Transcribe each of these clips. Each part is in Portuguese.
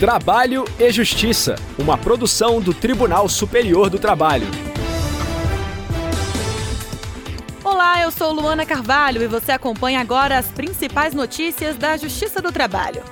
Trabalho e Justiça, uma produção do Tribunal Superior do Trabalho. Olá, eu sou Luana Carvalho e você acompanha agora as principais notícias da Justiça do Trabalho.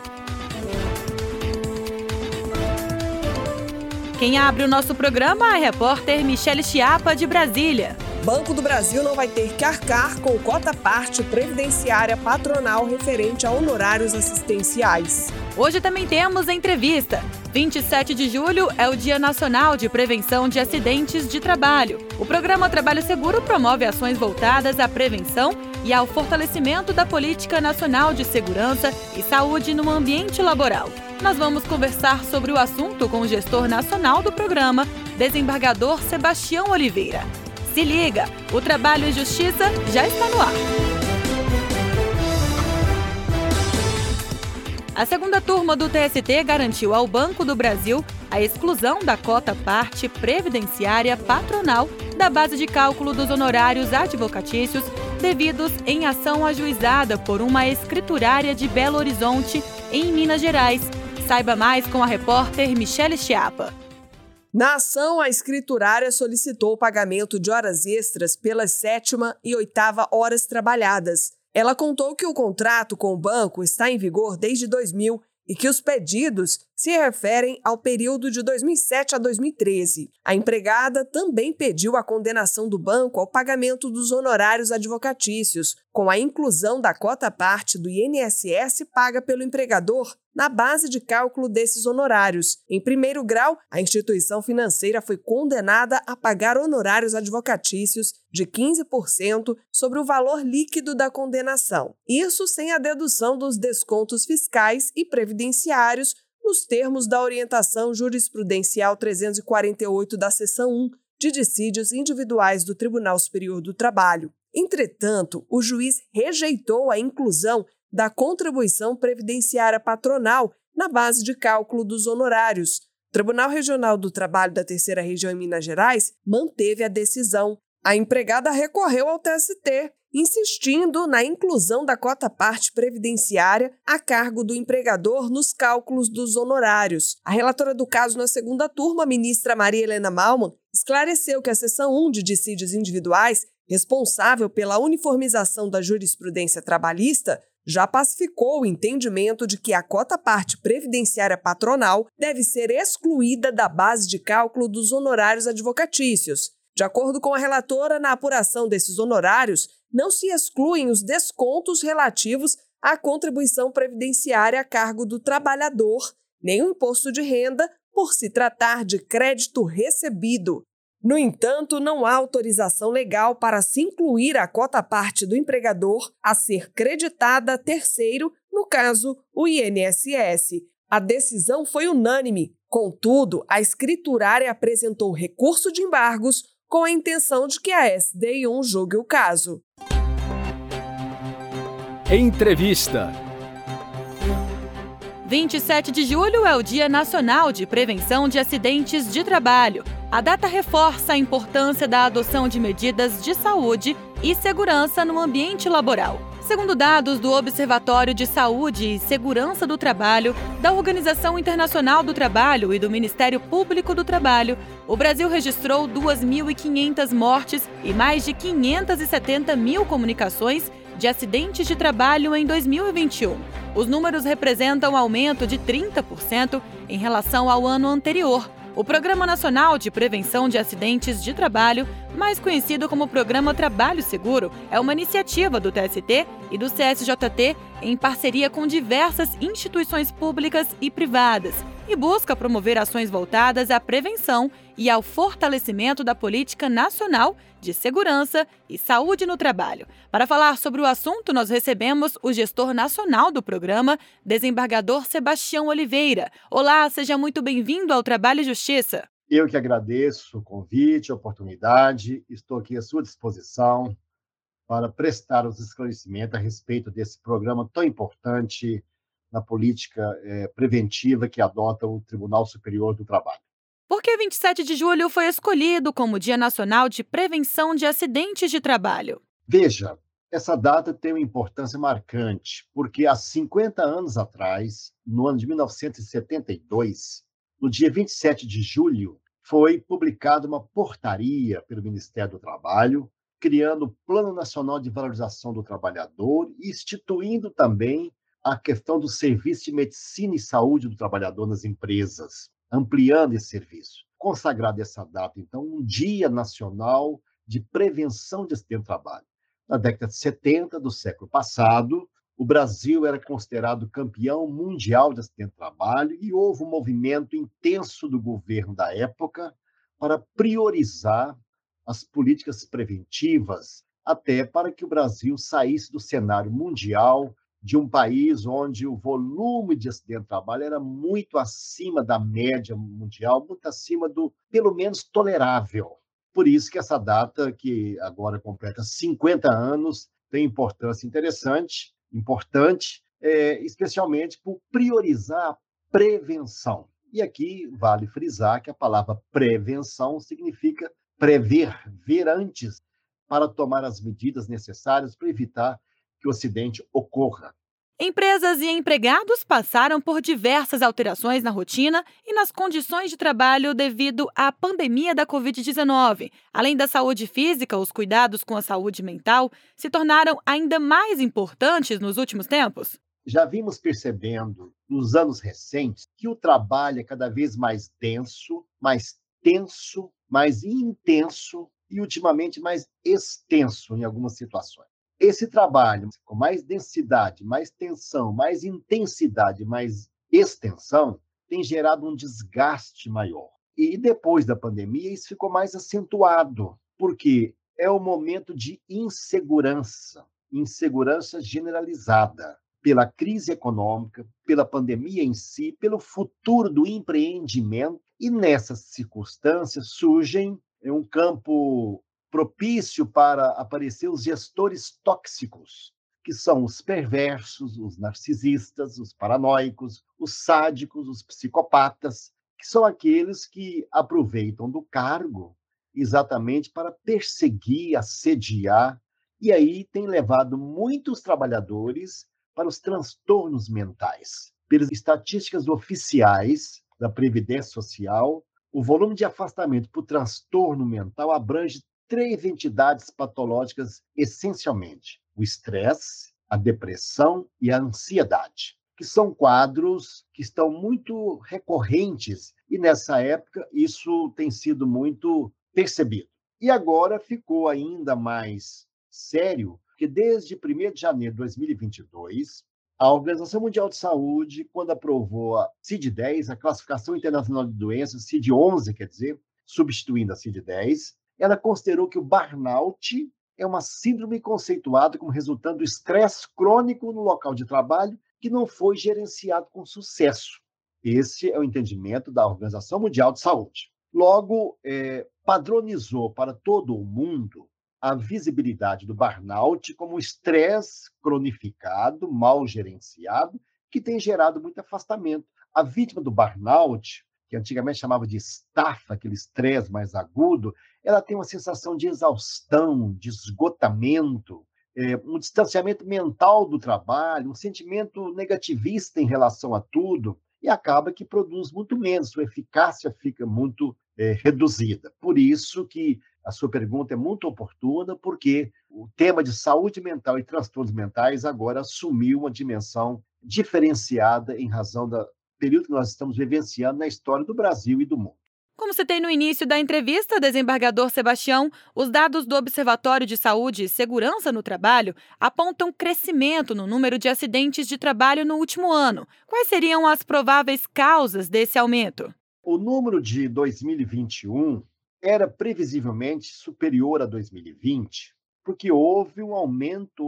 Quem abre o nosso programa é a repórter Michele Chiapa, de Brasília. Banco do Brasil não vai ter que arcar com cota parte previdenciária patronal referente a honorários assistenciais. Hoje também temos entrevista. 27 de julho é o Dia Nacional de Prevenção de Acidentes de Trabalho. O programa Trabalho Seguro promove ações voltadas à prevenção e ao fortalecimento da Política Nacional de Segurança e Saúde no ambiente laboral. Nós vamos conversar sobre o assunto com o gestor nacional do programa, desembargador Sebastião Oliveira. Se liga, o Trabalho e Justiça já está no ar. A segunda turma do TST garantiu ao Banco do Brasil a exclusão da cota parte previdenciária patronal da base de cálculo dos honorários advocatícios devidos em ação ajuizada por uma escriturária de Belo Horizonte, em Minas Gerais. Saiba mais com a repórter Michele Chiapa. Na ação, a escriturária solicitou o pagamento de horas extras pelas sétima e oitava horas trabalhadas. Ela contou que o contrato com o banco está em vigor desde 2000 e que os pedidos se referem ao período de 2007 a 2013. A empregada também pediu a condenação do banco ao pagamento dos honorários advocatícios, com a inclusão da cota parte do INSS paga pelo empregador na base de cálculo desses honorários. Em primeiro grau, a instituição financeira foi condenada a pagar honorários advocatícios de 15% sobre o valor líquido da condenação. Isso sem a dedução dos descontos fiscais e previdenciários nos termos da orientação jurisprudencial 348 da seção 1 de dissídios individuais do Tribunal Superior do Trabalho. Entretanto, o juiz rejeitou a inclusão da contribuição previdenciária patronal na base de cálculo dos honorários. O Tribunal Regional do Trabalho da Terceira Região em Minas Gerais manteve a decisão. A empregada recorreu ao TST, insistindo na inclusão da cota parte previdenciária a cargo do empregador nos cálculos dos honorários. A relatora do caso na segunda turma, ministra Maria Helena Malman, esclareceu que a seção 1 de dissídios individuais, responsável pela uniformização da jurisprudência trabalhista, já pacificou o entendimento de que a cota parte previdenciária patronal deve ser excluída da base de cálculo dos honorários advocatícios. De acordo com a relatora, na apuração desses honorários, não se excluem os descontos relativos à contribuição previdenciária a cargo do trabalhador, nem o imposto de renda, por se tratar de crédito recebido. No entanto, não há autorização legal para se incluir a cota parte do empregador a ser creditada a terceiro, no caso, o INSS. A decisão foi unânime. Contudo, a escriturária apresentou recurso de embargos com a intenção de que a SDI1 julgue o caso. Entrevista 27 de julho é o Dia Nacional de Prevenção de Acidentes de Trabalho. A data reforça a importância da adoção de medidas de saúde e segurança no ambiente laboral. Segundo dados do Observatório de Saúde e Segurança do Trabalho, da Organização Internacional do Trabalho e do Ministério Público do Trabalho, o Brasil registrou 2.500 mortes e mais de 570 mil comunicações de acidentes de trabalho em 2021. Os números representam um aumento de 30% em relação ao ano anterior o Programa Nacional de Prevenção de Acidentes de Trabalho, mais conhecido como Programa Trabalho Seguro, é uma iniciativa do TST e do CSJT em parceria com diversas instituições públicas e privadas e busca promover ações voltadas à prevenção e ao fortalecimento da política nacional de segurança e saúde no trabalho. Para falar sobre o assunto, nós recebemos o gestor nacional do programa, desembargador Sebastião Oliveira. Olá, seja muito bem-vindo ao Trabalho e Justiça. Eu que agradeço o convite, a oportunidade, estou aqui à sua disposição para prestar os esclarecimentos a respeito desse programa tão importante na política é, preventiva que adota o Tribunal Superior do Trabalho. Por que 27 de julho foi escolhido como Dia Nacional de Prevenção de Acidentes de Trabalho? Veja, Essa data tem uma importância marcante, porque há 50 anos atrás, no ano de 1972, no dia 27 de julho, foi publicada uma portaria pelo Ministério do Trabalho, criando o Plano Nacional de Valorização do Trabalhador e instituindo também a questão do serviço de medicina e saúde do trabalhador nas empresas, ampliando esse serviço. Consagrada essa data, então, um Dia Nacional de Prevenção de Acidente de Trabalho. Na década de 70 do século passado, o Brasil era considerado campeão mundial de acidente de trabalho e houve um movimento intenso do governo da época para priorizar as políticas preventivas, até para que o Brasil saísse do cenário mundial de um país onde o volume de acidente de trabalho era muito acima da média mundial, muito acima do, pelo menos, tolerável. Por isso que essa data, que agora completa 50 anos, tem importância interessante, importante, é, especialmente por priorizar a prevenção. E aqui vale frisar que a palavra prevenção significa prever, ver antes, para tomar as medidas necessárias para evitar que o acidente ocorra. Empresas e empregados passaram por diversas alterações na rotina e nas condições de trabalho devido à pandemia da Covid-19. Além da saúde física, os cuidados com a saúde mental se tornaram ainda mais importantes nos últimos tempos. Já vimos percebendo nos anos recentes que o trabalho é cada vez mais denso, mais tenso, mais intenso e ultimamente mais extenso em algumas situações. Esse trabalho, com mais densidade, mais tensão, mais intensidade, mais extensão, tem gerado um desgaste maior. E depois da pandemia, isso ficou mais acentuado, porque é o momento de insegurança, insegurança generalizada pela crise econômica, pela pandemia em si, pelo futuro do empreendimento. E nessas circunstâncias surgem um campo propício para aparecer os gestores tóxicos, que são os perversos, os narcisistas, os paranoicos, os sádicos, os psicopatas, que são aqueles que aproveitam do cargo exatamente para perseguir, assediar, e aí tem levado muitos trabalhadores para os transtornos mentais. Pelas estatísticas oficiais da Previdência Social, o volume de afastamento por transtorno mental abrange três entidades patológicas essencialmente: o estresse, a depressão e a ansiedade, que são quadros que estão muito recorrentes e nessa época isso tem sido muito percebido. E agora ficou ainda mais sério que desde 1 de janeiro de 2022, a Organização Mundial de Saúde, quando aprovou a CID-10, a Classificação Internacional de Doenças, CID-11, quer dizer, substituindo a CID-10, ela considerou que o burnout é uma síndrome conceituada como resultando do estresse crônico no local de trabalho que não foi gerenciado com sucesso. Esse é o entendimento da Organização Mundial de Saúde. Logo, é, padronizou para todo o mundo a visibilidade do burnout como estresse cronificado, mal gerenciado, que tem gerado muito afastamento. A vítima do burnout, que antigamente chamava de estafa, aquele estresse mais agudo, ela tem uma sensação de exaustão, de esgotamento, é, um distanciamento mental do trabalho, um sentimento negativista em relação a tudo, e acaba que produz muito menos, sua eficácia fica muito é, reduzida. Por isso que a sua pergunta é muito oportuna, porque o tema de saúde mental e transtornos mentais agora assumiu uma dimensão diferenciada em razão do período que nós estamos vivenciando na história do Brasil e do mundo. Como citei no início da entrevista, desembargador Sebastião, os dados do Observatório de Saúde e Segurança no Trabalho apontam crescimento no número de acidentes de trabalho no último ano. Quais seriam as prováveis causas desse aumento? O número de 2021 era previsivelmente superior a 2020, porque houve um aumento,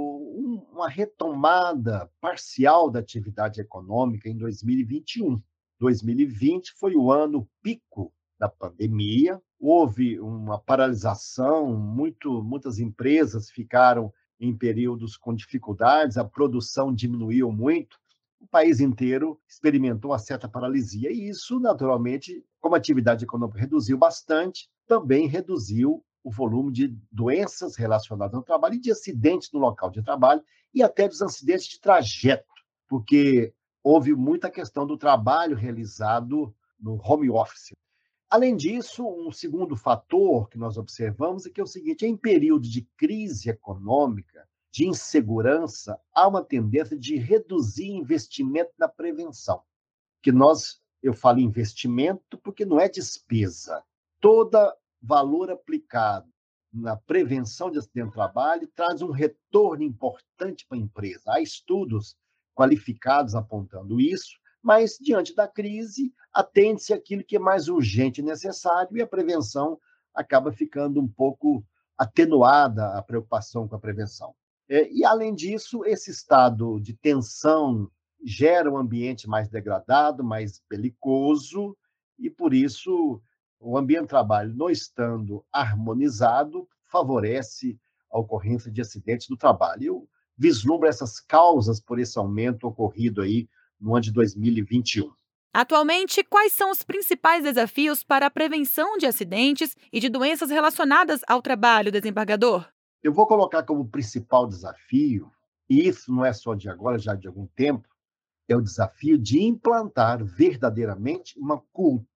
uma retomada parcial da atividade econômica em 2021. 2020 foi o ano pico da pandemia, houve uma paralisação, muito, muitas empresas ficaram em períodos com dificuldades, a produção diminuiu muito, o país inteiro experimentou uma certa paralisia. E isso, naturalmente, como a atividade econômica reduziu bastante, também reduziu o volume de doenças relacionadas ao trabalho e de acidentes no local de trabalho e até dos acidentes de trajeto, porque houve muita questão do trabalho realizado no home office. Além disso, um segundo fator que nós observamos é que é o seguinte: em período de crise econômica, de insegurança, há uma tendência de reduzir investimento na prevenção. Que nós, eu falo investimento porque não é despesa. Todo valor aplicado na prevenção de acidente de trabalho traz um retorno importante para a empresa. Há estudos qualificados apontando isso, mas diante da crise, atende-se aquilo que é mais urgente e necessário e a prevenção acaba ficando um pouco atenuada a preocupação com a prevenção. É, e, além disso, esse estado de tensão gera um ambiente mais degradado, mais belicoso, e, por isso, o ambiente de trabalho, não estando harmonizado, favorece a ocorrência de acidentes do trabalho. Eu vislumbro essas causas por esse aumento ocorrido aí no ano de 2021. Atualmente, quais são os principais desafios para a prevenção de acidentes e de doenças relacionadas ao trabalho, desembargador? Eu vou colocar como principal desafio, e isso não é só de agora, já de algum tempo, é o desafio de implantar verdadeiramente uma cultura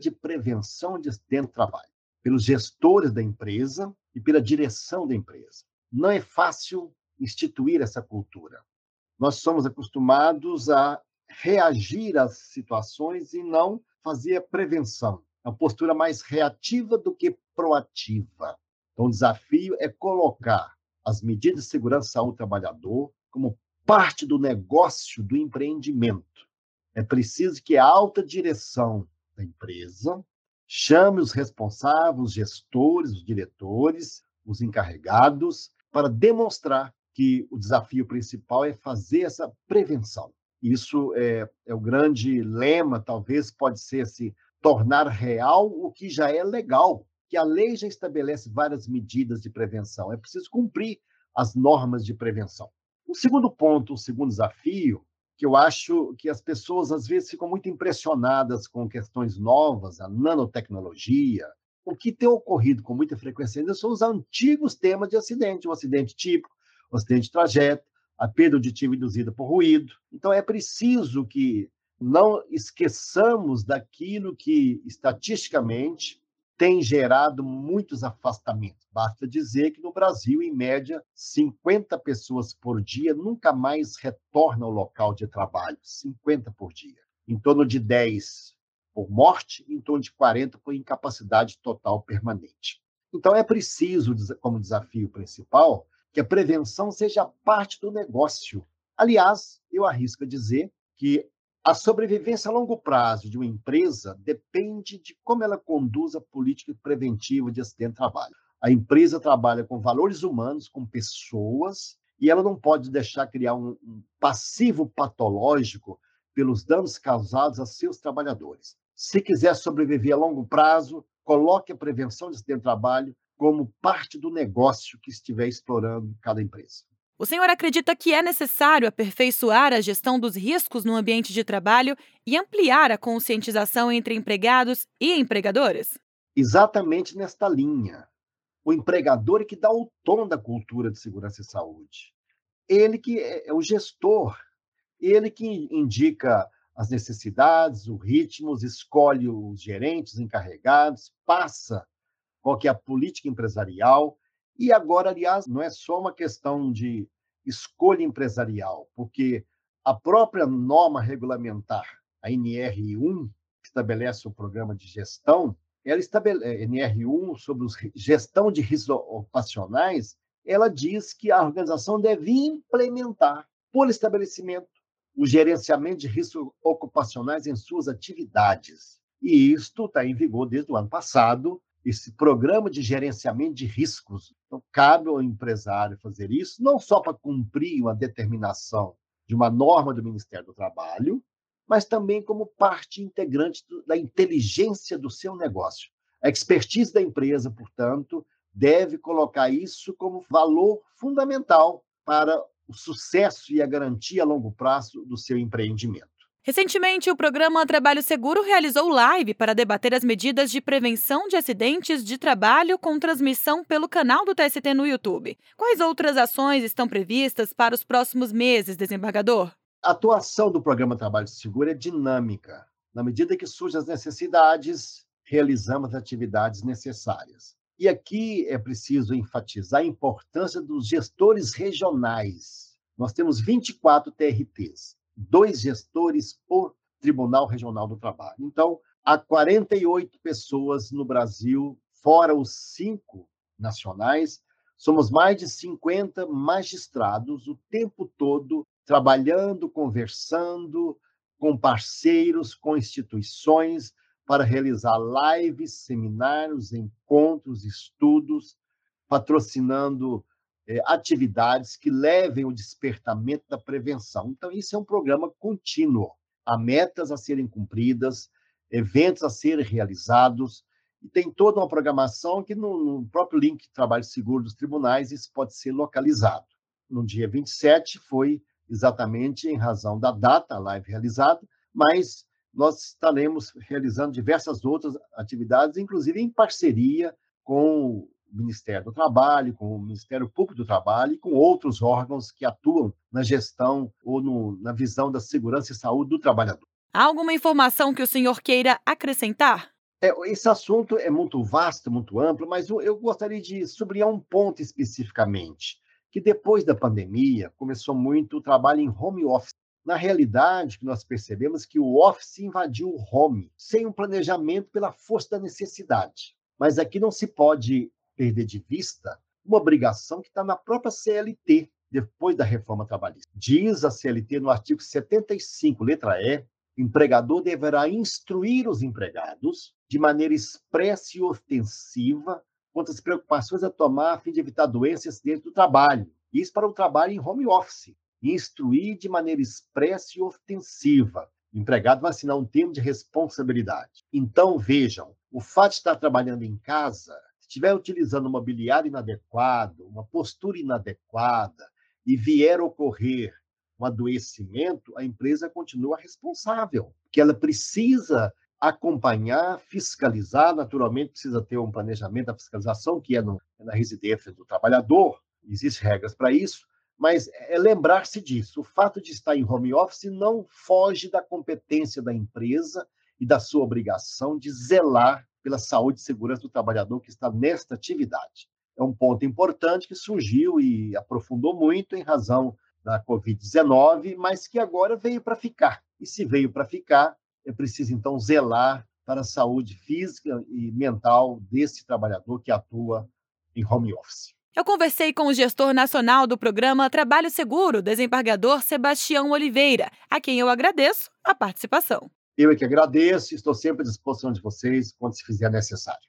de prevenção de acidente de trabalho, pelos gestores da empresa e pela direção da empresa. Não é fácil instituir essa cultura. Nós somos acostumados a reagir às situações e não fazer a prevenção. É uma postura mais reativa do que proativa. Então, o desafio é colocar as medidas de segurança ao trabalhador como parte do negócio do empreendimento. É preciso que a alta direção da empresa chame os responsáveis, os gestores, os diretores, os encarregados, para demonstrar que o desafio principal é fazer essa prevenção. Isso é, é o grande lema, talvez pode ser se tornar real o que já é legal que a lei já estabelece várias medidas de prevenção. É preciso cumprir as normas de prevenção. O segundo ponto, o segundo desafio, que eu acho que as pessoas às vezes ficam muito impressionadas com questões novas, a nanotecnologia. O que tem ocorrido com muita frequência ainda são os antigos temas de acidente, o acidente típico, o acidente de trajeto, a perda auditiva induzida por ruído. Então é preciso que não esqueçamos daquilo que estatisticamente tem gerado muitos afastamentos. Basta dizer que no Brasil, em média, 50 pessoas por dia nunca mais retornam ao local de trabalho. 50 por dia. Em torno de 10 por morte, em torno de 40 por incapacidade total permanente. Então, é preciso, como desafio principal, que a prevenção seja parte do negócio. Aliás, eu arrisco dizer que a sobrevivência a longo prazo de uma empresa depende de como ela conduz a política preventiva de acidente de trabalho. A empresa trabalha com valores humanos, com pessoas, e ela não pode deixar criar um, um passivo patológico pelos danos causados a seus trabalhadores. Se quiser sobreviver a longo prazo, coloque a prevenção de acidente de trabalho como parte do negócio que estiver explorando cada empresa. O senhor acredita que é necessário aperfeiçoar a gestão dos riscos no ambiente de trabalho e ampliar a conscientização entre empregados e empregadores? Exatamente nesta linha. O empregador é que dá o tom da cultura de segurança e saúde. Ele que é, é o gestor, ele que indica as necessidades, os ritmos, escolhe os gerentes, os encarregados, passa qual que é a política empresarial, e agora, aliás, não é só uma questão de escolha empresarial, porque a própria norma regulamentar, a NR1, que estabelece o programa de gestão, ela estabelece, NR1 sobre os, gestão de riscos ocupacionais, ela diz que a organização deve implementar, por estabelecimento, o gerenciamento de riscos ocupacionais em suas atividades. E isto está em vigor desde o ano passado, esse programa de gerenciamento de riscos. Então, cabe ao empresário fazer isso, não só para cumprir uma determinação de uma norma do Ministério do Trabalho, mas também como parte integrante do, da inteligência do seu negócio. A expertise da empresa, portanto, deve colocar isso como valor fundamental para o sucesso e a garantia a longo prazo do seu empreendimento. Recentemente, o programa Trabalho Seguro realizou live para debater as medidas de prevenção de acidentes de trabalho com transmissão pelo canal do TST no YouTube. Quais outras ações estão previstas para os próximos meses, desembargador? A atuação do programa Trabalho Seguro é dinâmica. Na medida que surgem as necessidades, realizamos atividades necessárias. E aqui é preciso enfatizar a importância dos gestores regionais. Nós temos 24 TRTs, dois gestores por Tribunal Regional do Trabalho. Então, há 48 pessoas no Brasil, fora os cinco nacionais, somos mais de 50 magistrados o tempo todo trabalhando, conversando com parceiros, com instituições, para realizar lives, seminários, encontros, estudos, patrocinando atividades que levem o despertamento da prevenção. Então, isso é um programa contínuo. Há metas a serem cumpridas, eventos a serem realizados, e tem toda uma programação que no, no próprio link Trabalho Seguro dos Tribunais isso pode ser localizado. No dia 27 foi exatamente em razão da data, a live realizada, mas nós estaremos realizando diversas outras atividades, inclusive em parceria com Ministério do Trabalho, com o Ministério Público do Trabalho e com outros órgãos que atuam na gestão ou no, na visão da segurança e saúde do trabalhador. Há alguma informação que o senhor queira acrescentar? É, esse assunto é muito vasto, muito amplo, mas eu, eu gostaria de sublinhar um ponto especificamente, que depois da pandemia começou muito o trabalho em home office. Na realidade, nós percebemos que o Office invadiu o home, sem um planejamento pela força da necessidade. Mas aqui não se pode perder de vista uma obrigação que está na própria CLT, depois da reforma trabalhista. Diz a CLT no artigo 75, letra E, empregador deverá instruir os empregados de maneira expressa e ostensiva quanto às preocupações a tomar a fim de evitar doenças dentro do trabalho. Isso para o trabalho em home office instruir de maneira expressa e ostensiva. O empregado vai assinar um termo de responsabilidade. Então, vejam, o fato de estar trabalhando em casa, estiver utilizando um mobiliário inadequado, uma postura inadequada, e vier ocorrer um adoecimento, a empresa continua responsável, que ela precisa acompanhar, fiscalizar, naturalmente precisa ter um planejamento da fiscalização, que é, no, é na residência do trabalhador, existem regras para isso, mas é lembrar-se disso. O fato de estar em home office não foge da competência da empresa e da sua obrigação de zelar pela saúde e segurança do trabalhador que está nesta atividade. É um ponto importante que surgiu e aprofundou muito em razão da Covid-19, mas que agora veio para ficar. E se veio para ficar, é preciso então zelar para a saúde física e mental desse trabalhador que atua em home office. Eu conversei com o gestor nacional do programa Trabalho Seguro, desembargador Sebastião Oliveira, a quem eu agradeço a participação. Eu é que agradeço, estou sempre à disposição de vocês quando se fizer necessário.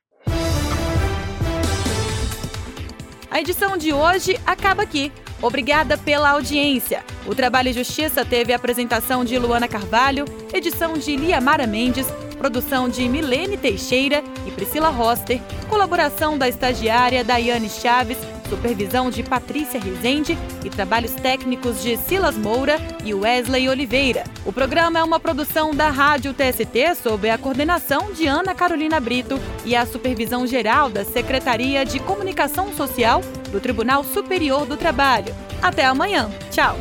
A edição de hoje acaba aqui. Obrigada pela audiência. O Trabalho e Justiça teve a apresentação de Luana Carvalho, edição de Liamara Mendes, produção de Milene Teixeira e Priscila Roster, colaboração da estagiária Daiane Chaves supervisão de Patrícia Rezende e trabalhos técnicos de Silas Moura e Wesley Oliveira. O programa é uma produção da Rádio TST sob a coordenação de Ana Carolina Brito e a supervisão geral da Secretaria de Comunicação Social do Tribunal Superior do Trabalho. Até amanhã. Tchau.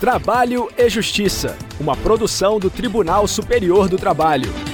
Trabalho e Justiça, uma produção do Tribunal Superior do Trabalho.